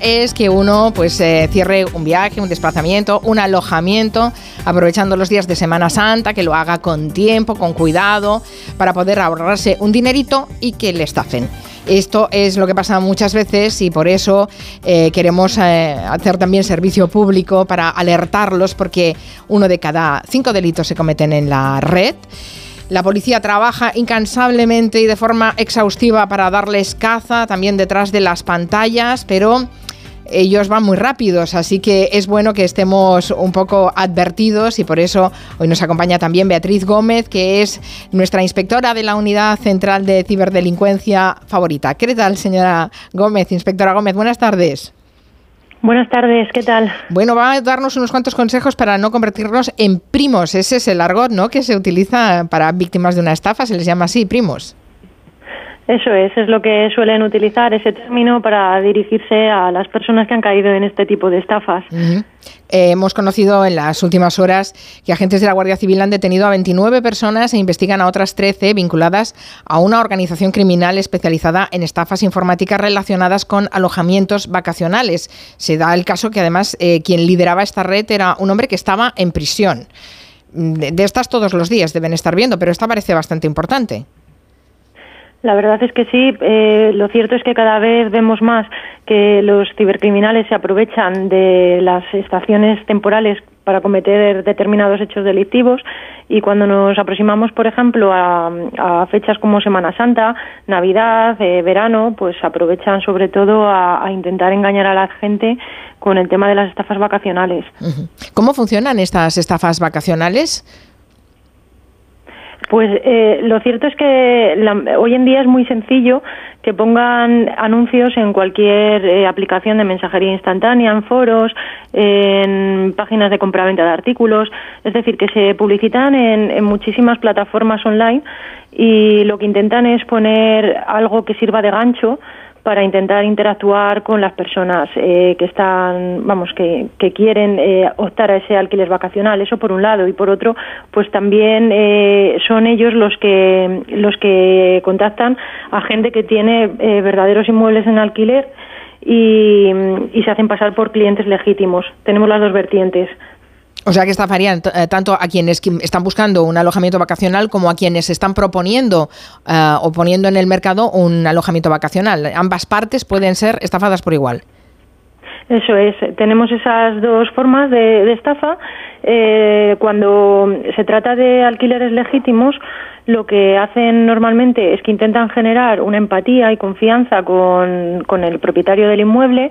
es que uno pues eh, cierre un viaje, un desplazamiento, un alojamiento, aprovechando los días de Semana Santa, que lo haga con tiempo, con cuidado, para poder ahorrarse un dinerito y que le estafen. Esto es lo que pasa muchas veces y por eso eh, queremos eh, hacer también servicio público para alertarlos porque uno de cada cinco delitos se cometen en la red. La policía trabaja incansablemente y de forma exhaustiva para darles caza, también detrás de las pantallas, pero ellos van muy rápidos, así que es bueno que estemos un poco advertidos y por eso hoy nos acompaña también Beatriz Gómez, que es nuestra inspectora de la Unidad Central de Ciberdelincuencia favorita. ¿Qué tal, señora Gómez? Inspectora Gómez, buenas tardes. Buenas tardes, ¿qué tal? Bueno, va a darnos unos cuantos consejos para no convertirnos en primos. Ese es el argot, ¿no? Que se utiliza para víctimas de una estafa, se les llama así, primos. Eso es, es lo que suelen utilizar ese término para dirigirse a las personas que han caído en este tipo de estafas. Eh, hemos conocido en las últimas horas que agentes de la Guardia Civil han detenido a 29 personas e investigan a otras 13 vinculadas a una organización criminal especializada en estafas informáticas relacionadas con alojamientos vacacionales. Se da el caso que además eh, quien lideraba esta red era un hombre que estaba en prisión. de estas todos los días deben estar viendo, pero esta parece bastante importante. La verdad es que sí. Eh, lo cierto es que cada vez vemos más que los cibercriminales se aprovechan de las estaciones temporales para cometer determinados hechos delictivos y cuando nos aproximamos, por ejemplo, a, fechas como Semana Santa, Navidad, eh, verano, pues aprovechan sobre todo a, intentar engañar a la gente con el tema de las estafas vacacionales. ¿Cómo funcionan estas estafas vacacionales? Pues eh, lo cierto es que hoy en día es muy sencillo que pongan anuncios en cualquier eh, aplicación de mensajería instantánea, en foros, en páginas de compraventa de artículos, es decir, que se publicitan en muchísimas plataformas online y lo que intentan es poner algo que sirva de gancho para intentar interactuar con las personas eh, que están, vamos, que, que quieren eh, optar a ese alquiler vacacional. Eso por un lado y por otro, pues también eh, son ellos los que los que contactan a gente que tiene verdaderos inmuebles en alquiler y, y se hacen pasar por clientes legítimos. Tenemos las dos vertientes. O sea que estafarían eh, tanto a quienes están buscando un alojamiento vacacional como a quienes están proponiendo eh, o poniendo en el mercado un alojamiento vacacional. Ambas partes pueden ser estafadas por igual. Eso es, tenemos esas dos formas de, estafa. Eh, cuando se trata de alquileres legítimos, lo que hacen normalmente es que intentan generar una empatía y confianza con, con el propietario del inmueble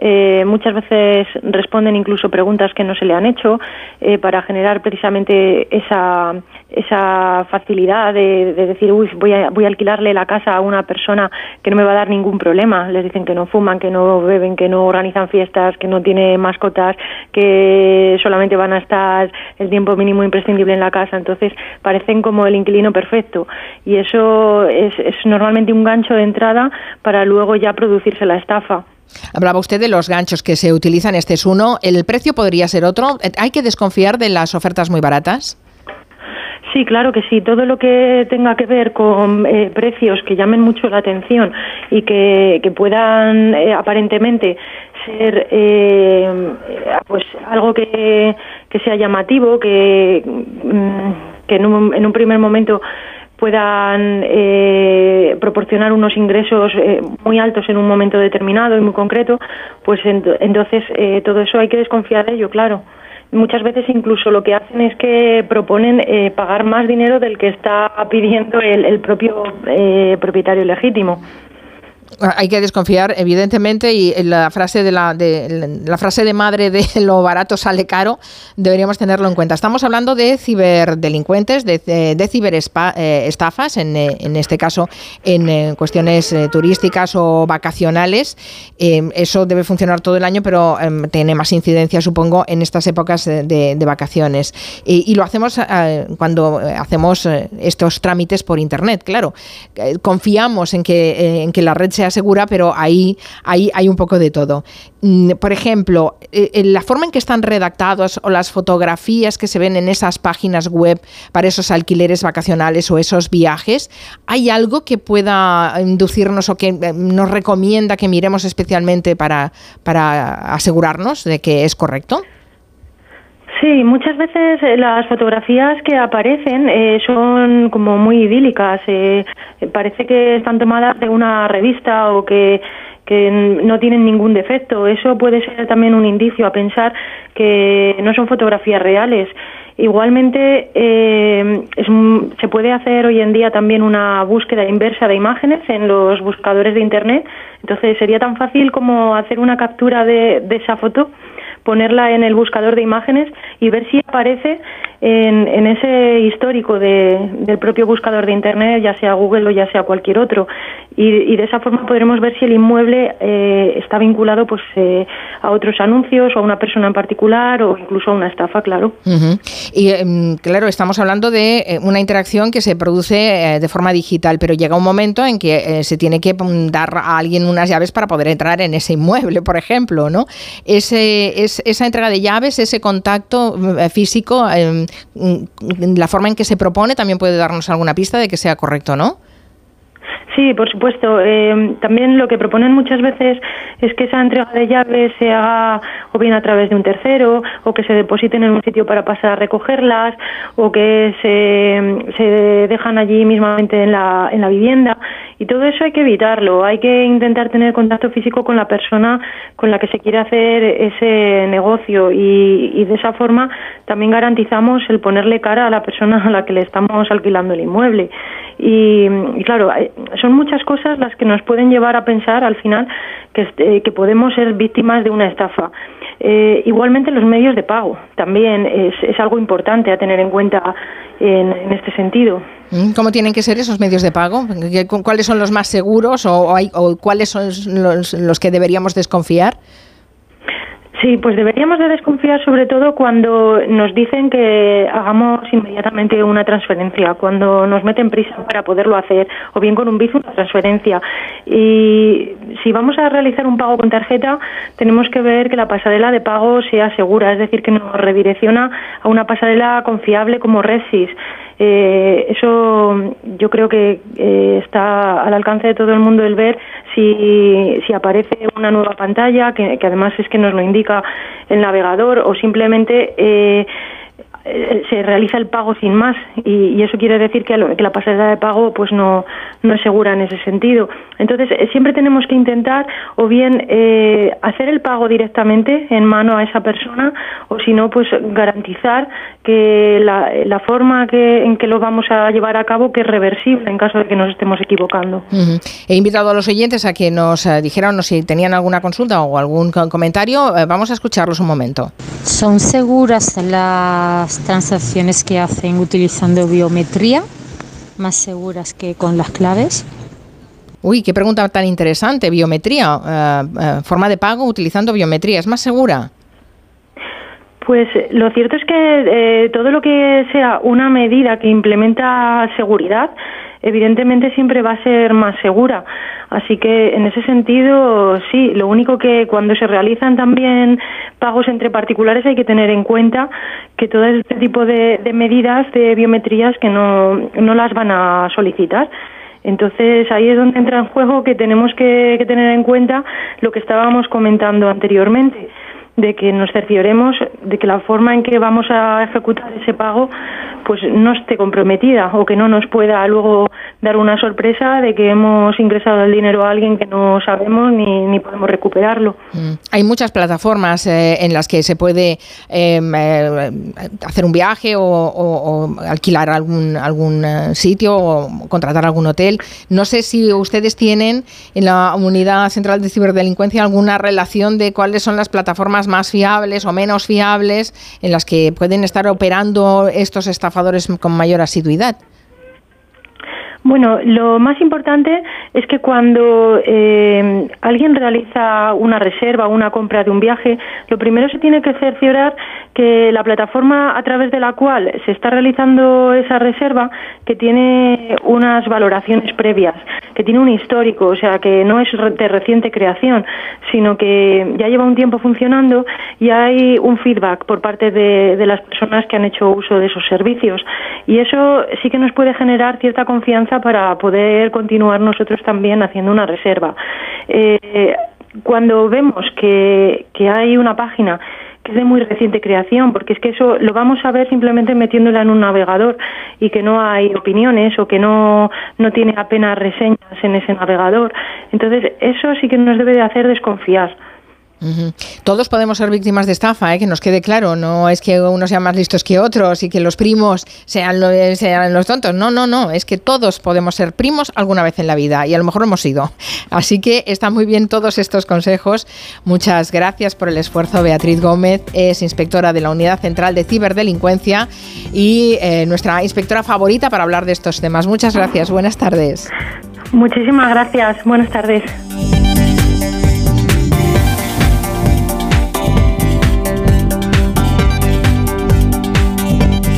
eh, muchas veces responden incluso preguntas que no se le han hecho eh, para generar precisamente esa, esa facilidad de, decir, uy, voy a, voy a alquilarle la casa a una persona que no me va a dar ningún problema. Les dicen que no fuman, que no beben, que no organizan fiestas, que no tiene mascotas, que solamente van a estar el tiempo mínimo imprescindible en la casa. Entonces parecen como el inquilino perfecto. Y eso es, es normalmente un gancho de entrada para luego ya producirse la estafa. Hablaba usted de los ganchos que se utilizan, este es uno. ¿El precio podría ser otro? ¿Hay que desconfiar de las ofertas muy baratas? Sí, claro que sí. Todo lo que tenga que ver con eh, precios que llamen mucho la atención y que, puedan eh, aparentemente ser eh, pues algo que, sea llamativo, que, mm, que en, un, en un primer momento puedan eh, proporcionar unos ingresos eh, muy altos en un momento determinado y muy concreto, pues entonces eh, todo eso hay que desconfiar de ello, claro. Muchas veces incluso lo que hacen es que proponen pagar más dinero del que está pidiendo el propio propietario legítimo. Hay que desconfiar, evidentemente, y la frase de la, de, la frase de madre de lo barato sale caro, deberíamos tenerlo en cuenta. Estamos hablando de ciberdelincuentes, de, de, ciberestafas, en, en, este caso en eh, cuestiones eh, turísticas o vacacionales. Em, eso debe funcionar todo el año, pero em, tiene más incidencia, supongo, en estas épocas de, vacaciones. Y, lo hacemos eh, cuando hacemos estos trámites por Internet, claro. confiamos en que, en que la red sea segura, pero ahí, ahí hay un poco de todo. Mm, por ejemplo, eh, la forma en que están redactados o las fotografías que se ven en esas páginas web para esos alquileres vacacionales o esos viajes, ¿hay algo que pueda inducirnos o que eh, nos recomienda que miremos especialmente para, para asegurarnos de que es correcto? Sí, muchas veces eh, las fotografías que aparecen eh, son como muy idílicas. Eh, parece que están tomadas de una revista o que, que no tienen ningún defecto. Eso puede ser también un indicio a pensar que no son fotografías reales. Igualmente, se puede hacer hoy en día también una búsqueda inversa de imágenes en los buscadores de Internet. Entonces, sería tan fácil como hacer una captura de, de esa foto ponerla en el buscador de imágenes y ver si aparece en, ese histórico del propio buscador de Internet, ya sea Google o ya sea cualquier otro. Y, de esa forma podremos ver si el inmueble eh, está vinculado pues eh, a otros anuncios o a una persona en particular o incluso a una estafa, claro. Y em, claro, estamos hablando de eh, una interacción que se produce de forma digital, pero llega un momento en que se tiene que mm, dar a alguien unas llaves para poder entrar en ese inmueble, por ejemplo, ¿no? Ese, es, esa entrega de llaves, ese contacto mm, físico, em, mm, la forma en que se propone también puede darnos alguna pista de que sea correcto, ¿no? Sí, por supuesto. Eh, también lo que proponen muchas veces es que esa entrega de llaves se haga o bien a través de un tercero, o que se depositen en un sitio para pasar a recogerlas, o que se, se dejan allí mismamente en la, en la vivienda. Y todo eso hay que evitarlo. Hay que intentar tener contacto físico con la persona con la que se quiere hacer ese negocio y, y de esa forma también garantizamos el ponerle cara a la persona a la que le estamos alquilando el inmueble. Y, claro, son muchas cosas las que nos pueden llevar a pensar al final que, este, que podemos ser víctimas de una estafa. Eh, igualmente los medios de pago también es, es algo importante a tener en cuenta en, este sentido. Mm, ¿Cómo tienen que ser esos medios de pago? ¿Cuáles son los más seguros o, hay, o cuáles son los, los que deberíamos desconfiar? Sí, pues deberíamos de desconfiar sobre todo cuando nos dicen que hagamos inmediatamente una transferencia, cuando nos meten prisa para poderlo hacer, o bien con un BIF una transferencia. Y si vamos a realizar un pago con tarjeta, tenemos que ver que la pasarela de pago sea segura, es decir, que nos redirecciona a una pasarela confiable como Resis. Eh, eso yo creo que eh, está al alcance de todo el mundo el ver si, si aparece una nueva pantalla, que, además es que nos lo indica el navegador, o simplemente eh, eh, se realiza el pago sin más y, eso quiere decir que, la pasarela de pago pues no, no es segura en ese sentido. Entonces eh, siempre tenemos que intentar o bien eh, hacer el pago directamente en mano a esa persona o si no pues garantizar que la, forma que, en que lo vamos a llevar a cabo que es reversible en caso de que nos estemos equivocando. He invitado a los oyentes a que nos dijeran si tenían alguna consulta o algún comentario. vamos a escucharlos un momento. ¿Son seguras las transacciones que hacen utilizando biometría más seguras que con las claves? Uy, qué pregunta tan interesante. Biometría, eh, eh, forma de pago utilizando biometría, ¿es más segura? Pues lo cierto es que eh, todo lo que sea una medida que implementa seguridad, evidentemente siempre va a ser más segura. Así que en ese sentido, sí, lo único que cuando se realizan también pagos entre particulares hay que tener en cuenta que todo este tipo de, medidas de biometrías que no, no las van a solicitar. Entonces ahí es donde entra en juego que tenemos que, que tener en cuenta lo que estábamos comentando anteriormente de que nos cercioremos de que la forma en que vamos a ejecutar ese pago pues no esté comprometida o que no nos pueda luego dar una sorpresa de que hemos ingresado el dinero a alguien que no sabemos ni, ni podemos recuperarlo. Mm. Hay muchas plataformas eh, en las que se puede em, eh, hacer un viaje o, alquilar algún, algún eh, sitio o contratar algún hotel. No sé si ustedes tienen en la Unidad Central de Ciberdelincuencia alguna relación de cuáles son las plataformas más fiables o menos fiables en las que pueden estar operando estos estafadores con mayor asiduidad? Bueno, lo más importante es que cuando eh, alguien realiza una reserva o una compra de un viaje, lo primero se tiene que cerciorar que la plataforma a través de la cual se está realizando esa reserva, que tiene unas valoraciones previas, que tiene un histórico, o sea, que no es de reciente creación, sino que ya lleva un tiempo funcionando y hay un feedback por parte de, de las personas que han hecho uso de esos servicios. Y eso sí que nos puede generar cierta confianza para poder continuar nosotros también haciendo una reserva. Eh, cuando vemos que, que hay una página que es de muy reciente creación, porque es que eso lo vamos a ver simplemente metiéndola en un navegador y que no hay opiniones o que no, no tiene apenas reseñas en ese navegador. Entonces, eso sí que nos debe de hacer desconfiar. Todos podemos ser víctimas de estafa, ¿eh? que nos quede claro. No es que unos sean más listos que otros y que los primos sean, sean, los tontos. No, no, no. Es que todos podemos ser primos alguna vez en la vida y a lo mejor hemos sido. Así que están muy bien todos estos consejos. Muchas gracias por el esfuerzo. Beatriz Gómez es inspectora de la Unidad Central de Ciberdelincuencia y eh, nuestra inspectora favorita para hablar de estos temas. Muchas gracias. Buenas tardes. Muchísimas gracias. Buenas tardes.